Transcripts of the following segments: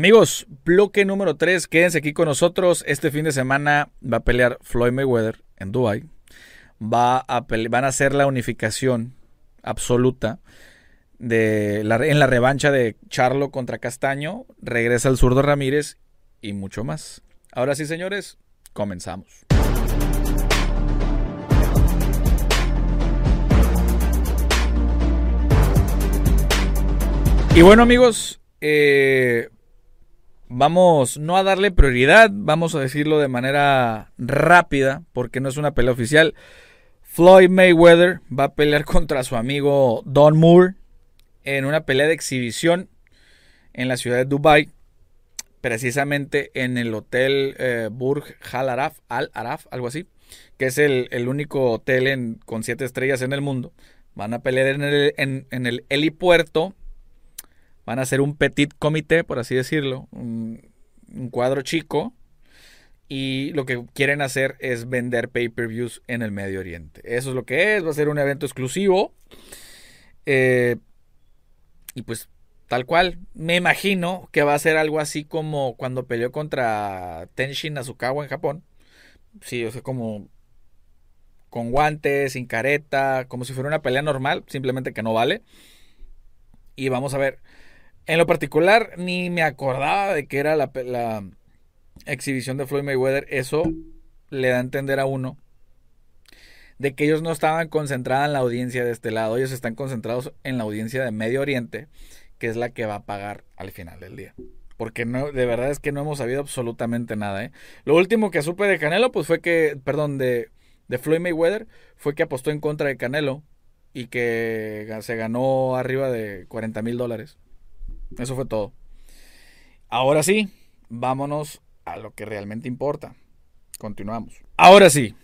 Amigos, bloque número 3, quédense aquí con nosotros. Este fin de semana va a pelear Floyd Mayweather en Dubai. Va a van a hacer la unificación absoluta de la, en la revancha de Charlo contra Castaño. Regresa el zurdo Ramírez y mucho más. Ahora sí, señores, comenzamos. Y bueno amigos, eh, vamos no a darle prioridad, vamos a decirlo de manera rápida, porque no es una pelea oficial. Floyd Mayweather va a pelear contra su amigo Don Moore en una pelea de exhibición en la ciudad de Dubai, precisamente en el hotel eh, Burj Al Araf, Al Araf, algo así, que es el, único hotel con siete estrellas en el mundo. Van a pelear en el, en el helipuerto Van a hacer un petit comité, por así decirlo, un, cuadro chico. Y lo que quieren hacer es vender pay-per-views en el Medio Oriente. Eso es lo que es. Va a ser un evento exclusivo. Eh, y pues tal cual. Me imagino que va a ser algo así como cuando peleó contra Tenshin Asukawa en Japón. Sí, o sea, como con guantes, sin careta, como si fuera una pelea normal, simplemente que no vale. Y vamos a ver. En lo particular, ni me acordaba de que era la, exhibición de Floyd Mayweather. Eso le da a entender a uno de que ellos no estaban concentrados en la audiencia de este lado, ellos están concentrados en la audiencia de Medio Oriente, que es la que va a pagar al final del día. Porque no, de verdad es que no hemos sabido absolutamente nada. ¿eh? Lo último que supe de Canelo, pues fue que, perdón, de, de Floyd Mayweather, fue que apostó en contra de Canelo y que se ganó arriba de 40 mil dólares. Eso fue todo. Ahora sí, vámonos a lo que realmente importa. Continuamos. Ahora sí,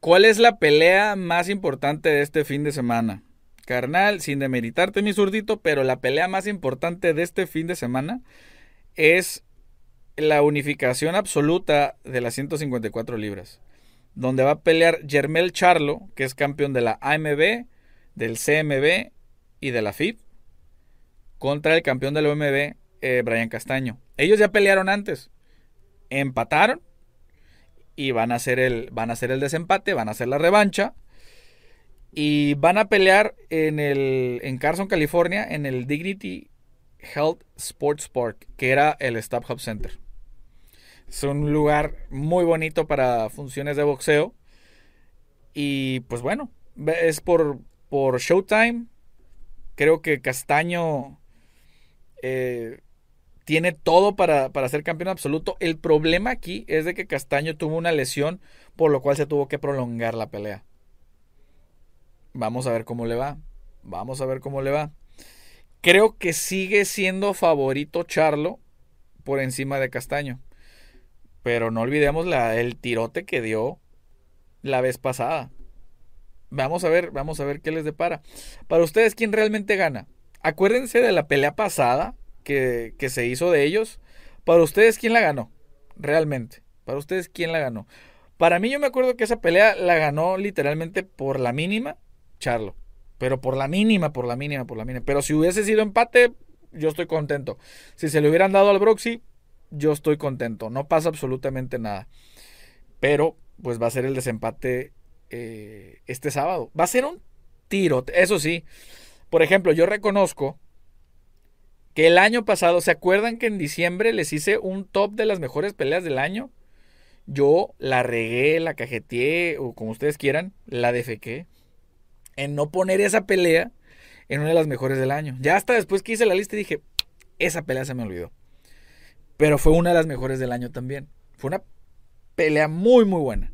¿cuál es la pelea más importante de este fin de semana? Carnal, sin demeritarte mi zurdito, pero la pelea más importante de este fin de semana es la unificación absoluta de las 154 libras, donde va a pelear Germel Charlo, que es campeón de la AMB, del CMB y de la FIB, contra el campeón del OMB, eh, Brian Castaño. Ellos ya pelearon antes, empataron y van a hacer el, van a hacer el desempate, van a hacer la revancha y van a pelear en el en Carson, California, en el Dignity Health Sports Park, que era el Stop Hub Center. Es un lugar muy bonito para funciones de boxeo. Y pues bueno, es por, por Showtime. Creo que Castaño eh, tiene todo para, ser campeón absoluto. El problema aquí es de que Castaño tuvo una lesión, por lo cual se tuvo que prolongar la pelea. Vamos a ver cómo le va. Vamos a ver cómo le va. Creo que sigue siendo favorito Charlo por encima de Castaño. Pero no olvidemos la, el tirote que dio la vez pasada. Vamos a ver, vamos a ver qué les depara. Para ustedes, ¿quién realmente gana? Acuérdense de la pelea pasada que, se hizo de ellos. Para ustedes, ¿quién la ganó? Realmente. Para ustedes, ¿quién la ganó? Para mí, yo me acuerdo que esa pelea la ganó literalmente por la mínima Charlo. Pero por la mínima, por la mínima, por la mínima. Pero si hubiese sido empate, yo estoy contento. Si se le hubieran dado al Broxy, yo estoy contento. No pasa absolutamente nada. Pero, pues va a ser el desempate eh, este sábado. Va a ser un tiro. Eso sí, por ejemplo, yo reconozco que el año pasado, ¿se acuerdan que en diciembre les hice un top de las mejores peleas del año? Yo la regué, la cajeteé, o como ustedes quieran, la defequé, en no poner esa pelea en una de las mejores del año. Ya hasta después que hice la lista dije, esa pelea se me olvidó. Pero fue una de las mejores del año también. Fue una pelea muy, muy buena.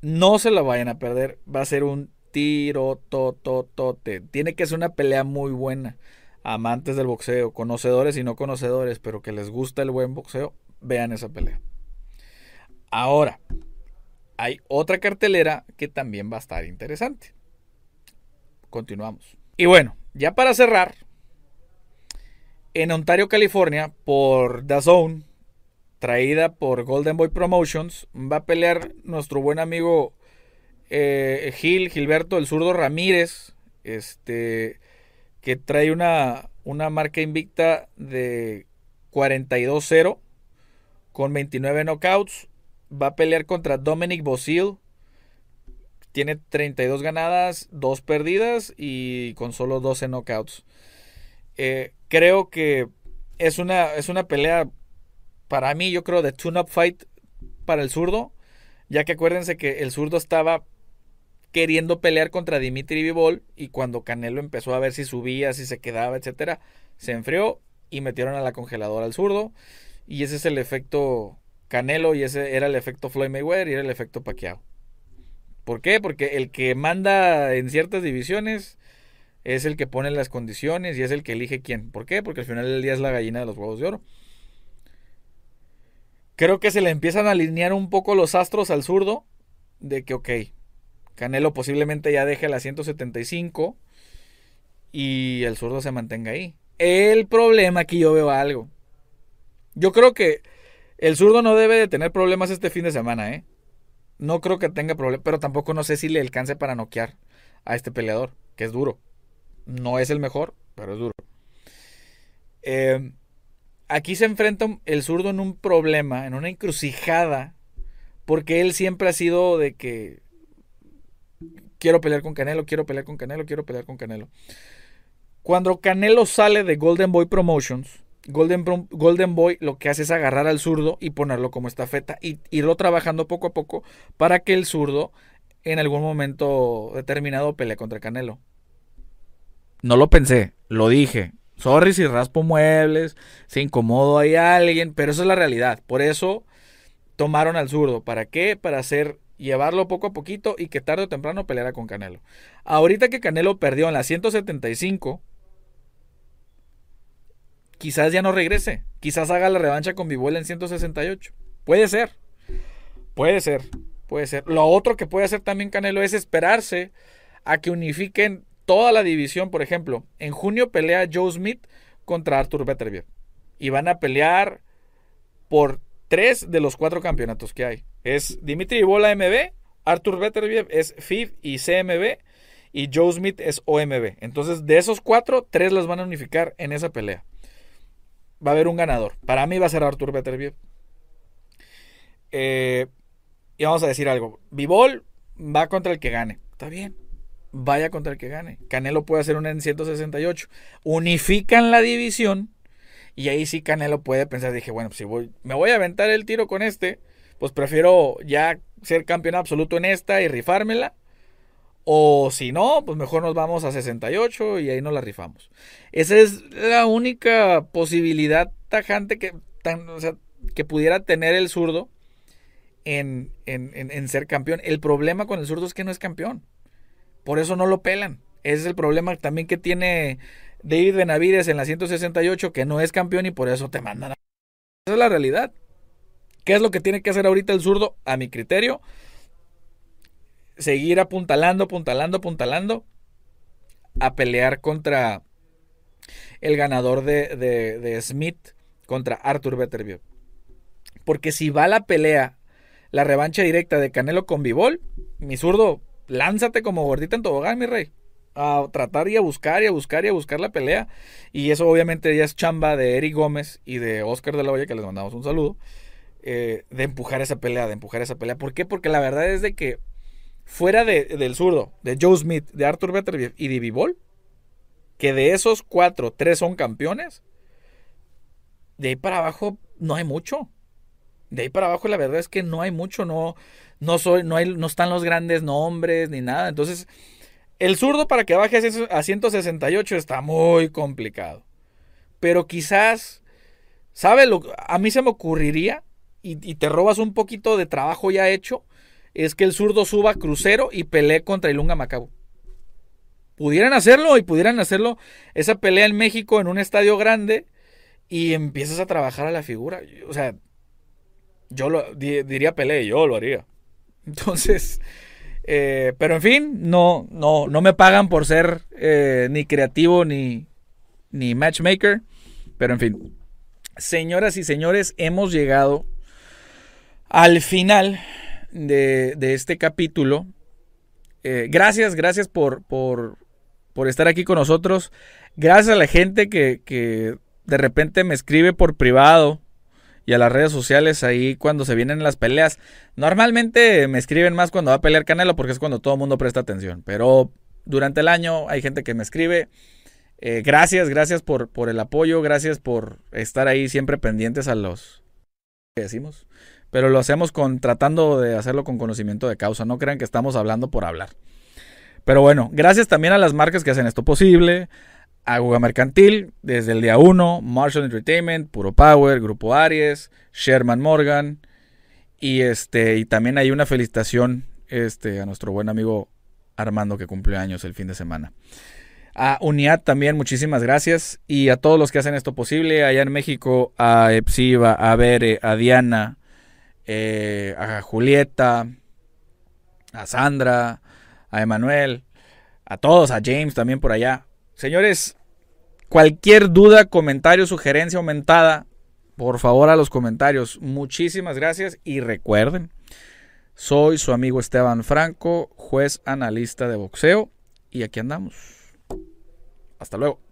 No se la vayan a perder. Va a ser un tiro, tototote. Tiene que ser una pelea muy buena. Amantes del boxeo, conocedores y no conocedores, pero que les gusta el buen boxeo, vean esa pelea. Ahora, hay otra cartelera que también va a estar interesante. Continuamos. Y bueno, ya para cerrar, en Ontario, California, por The Zone, traída por Golden Boy Promotions, va a pelear nuestro buen amigo eh, Gil, Gilberto, el zurdo Ramírez, este, que trae una, una marca invicta de 42-0 con 29 knockouts. Va a pelear contra Dominic Bosil. Tiene 32 ganadas, 2 perdidas y con solo 12 knockouts. Eh, creo que es una, es una pelea para mí, yo creo, de tune-up fight para el zurdo. Ya que acuérdense que el zurdo estaba queriendo pelear contra Dimitri Vivol y cuando Canelo empezó a ver si subía, si se quedaba, etcétera, se enfrió y metieron a la congeladora al zurdo y ese es el efecto Canelo y ese era el efecto Floyd Mayweather y era el efecto Pacquiao. ¿Por qué? Porque el que manda en ciertas divisiones es el que pone las condiciones y es el que elige quién. ¿Por qué? Porque al final del día es la gallina de los huevos de oro. Creo que se le empiezan a alinear un poco los astros al zurdo de que, ok, Canelo posiblemente ya deje la 175 y el zurdo se mantenga ahí. El problema aquí yo veo algo. Yo creo que el zurdo no debe de tener problemas este fin de semana, ¿eh? No creo que tenga problemas, pero tampoco no sé si le alcance para noquear a este peleador, que es duro. No es el mejor, pero es duro. Eh, aquí se enfrenta el zurdo en un problema, en una encrucijada, porque él siempre ha sido de que quiero pelear con Canelo, quiero pelear con Canelo, quiero pelear con Canelo. Cuando Canelo sale de Golden Boy Promotions, Golden, Boy lo que hace es agarrar al zurdo y ponerlo como estafeta y irlo trabajando poco a poco para que el zurdo en algún momento determinado pelee contra Canelo. No lo pensé, lo dije. Sorry si raspo muebles, si incomodo a alguien, pero eso es la realidad. Por eso tomaron al zurdo. ¿Para qué? Para hacer llevarlo poco a poquito y que tarde o temprano peleara con Canelo. Ahorita que Canelo perdió en la 175, quizás ya no regrese. Quizás haga la revancha con Vivuela en 168. Puede ser. Puede ser. Puede ser. Lo otro que puede hacer también Canelo es esperarse a que unifiquen toda la división. Por ejemplo, en junio pelea Joe Smith contra Arthur Beterbiev. Y van a pelear por tres de los cuatro campeonatos que hay. Es Dimitri Bola MB, Arthur Beterbiev es FIF y CMB y Joe Smith es OMB. Entonces, de esos cuatro, tres las van a unificar en esa pelea. Va a haber un ganador. Para mí va a ser Arthur Beterbiev. Eh, y vamos a decir algo. Vivol va contra el que gane. Está bien. Vaya contra el que gane. Canelo puede hacer una en 168. Unifican la división y ahí sí Canelo puede pensar, dije, bueno, pues si voy, me voy a aventar el tiro con este, pues prefiero ya ser campeón absoluto en esta y rifármela. O si no, pues mejor nos vamos a 68 y ahí nos la rifamos. Esa es la única posibilidad tajante que, que pudiera tener el zurdo en, en, ser campeón. El problema con el zurdo es que no es campeón. Por eso no lo pelan. Ese es el problema también que tiene David Benavides en la 168 que no es campeón y por eso te mandan a... Esa es la realidad. ¿Qué es lo que tiene que hacer ahorita el zurdo? A mi criterio, seguir apuntalando, apuntalando, apuntalando a pelear contra el ganador de, de, Smith contra Arthur Beterbiev. Porque si va la pelea, la revancha directa de Canelo con Bivol, mi zurdo, lánzate como gordita en tobogán, mi rey a tratar y a buscar y a buscar y a buscar la pelea. Y eso obviamente ya es chamba de Eric Gómez y de Oscar de la Hoya, que les mandamos un saludo, eh, de empujar esa pelea, de empujar esa pelea. ¿Por qué? Porque la verdad es de que fuera de, del zurdo, de Joe Smith, de Arthur Beterbiev y de Vivol, que de esos cuatro, tres son campeones, de ahí para abajo no hay mucho. De ahí para abajo la verdad es que no hay mucho, no, no, soy, no, no están los grandes nombres ni nada. Entonces el zurdo para que baje a 168 está muy complicado. Pero quizás, ¿sabe? Lo, a mí se me ocurriría, y, te robas un poquito de trabajo ya hecho, es que el zurdo suba crucero y pelee contra Ilunga Macabo. Pudieran hacerlo y pudieran hacerlo esa pelea en México en un estadio grande y empiezas a trabajar a la figura. O sea, yo lo diría pelea, yo lo haría. Entonces, eh, pero en fin, no, no, no me pagan por ser eh, ni creativo ni, ni matchmaker. Pero en fin, señoras y señores, hemos llegado al final de, este capítulo. Eh, gracias, gracias por, por, por, estar aquí con nosotros. Gracias a la gente que, que de repente me escribe por privado y a las redes sociales ahí cuando se vienen las peleas. Normalmente me escriben más cuando va a pelear Canelo porque es cuando todo el mundo presta atención. Pero durante el año hay gente que me escribe. Eh, gracias, gracias por, por el apoyo, gracias por estar ahí siempre pendientes a los que decimos. Pero lo hacemos con tratando de hacerlo con conocimiento de causa. No crean que estamos hablando por hablar. Pero bueno, gracias también a las marcas que hacen esto posible. Aguga Mercantil, desde el día 1, Marshall Entertainment, Puro Power, Grupo Aries, Sherman Morgan. Y este, y también hay una felicitación este, a nuestro buen amigo Armando que cumple años el fin de semana. A Uniad también, muchísimas gracias. Y a todos los que hacen esto posible, allá en México, a Epsiva, a Bere, a Diana, eh, a Julieta, a Sandra, a Emanuel, a todos, a James también por allá. Señores, cualquier duda, comentario, sugerencia aumentada, por favor a los comentarios. Muchísimas gracias y recuerden, soy su amigo Esteban Franco, juez analista de boxeo, y aquí andamos. Hasta luego.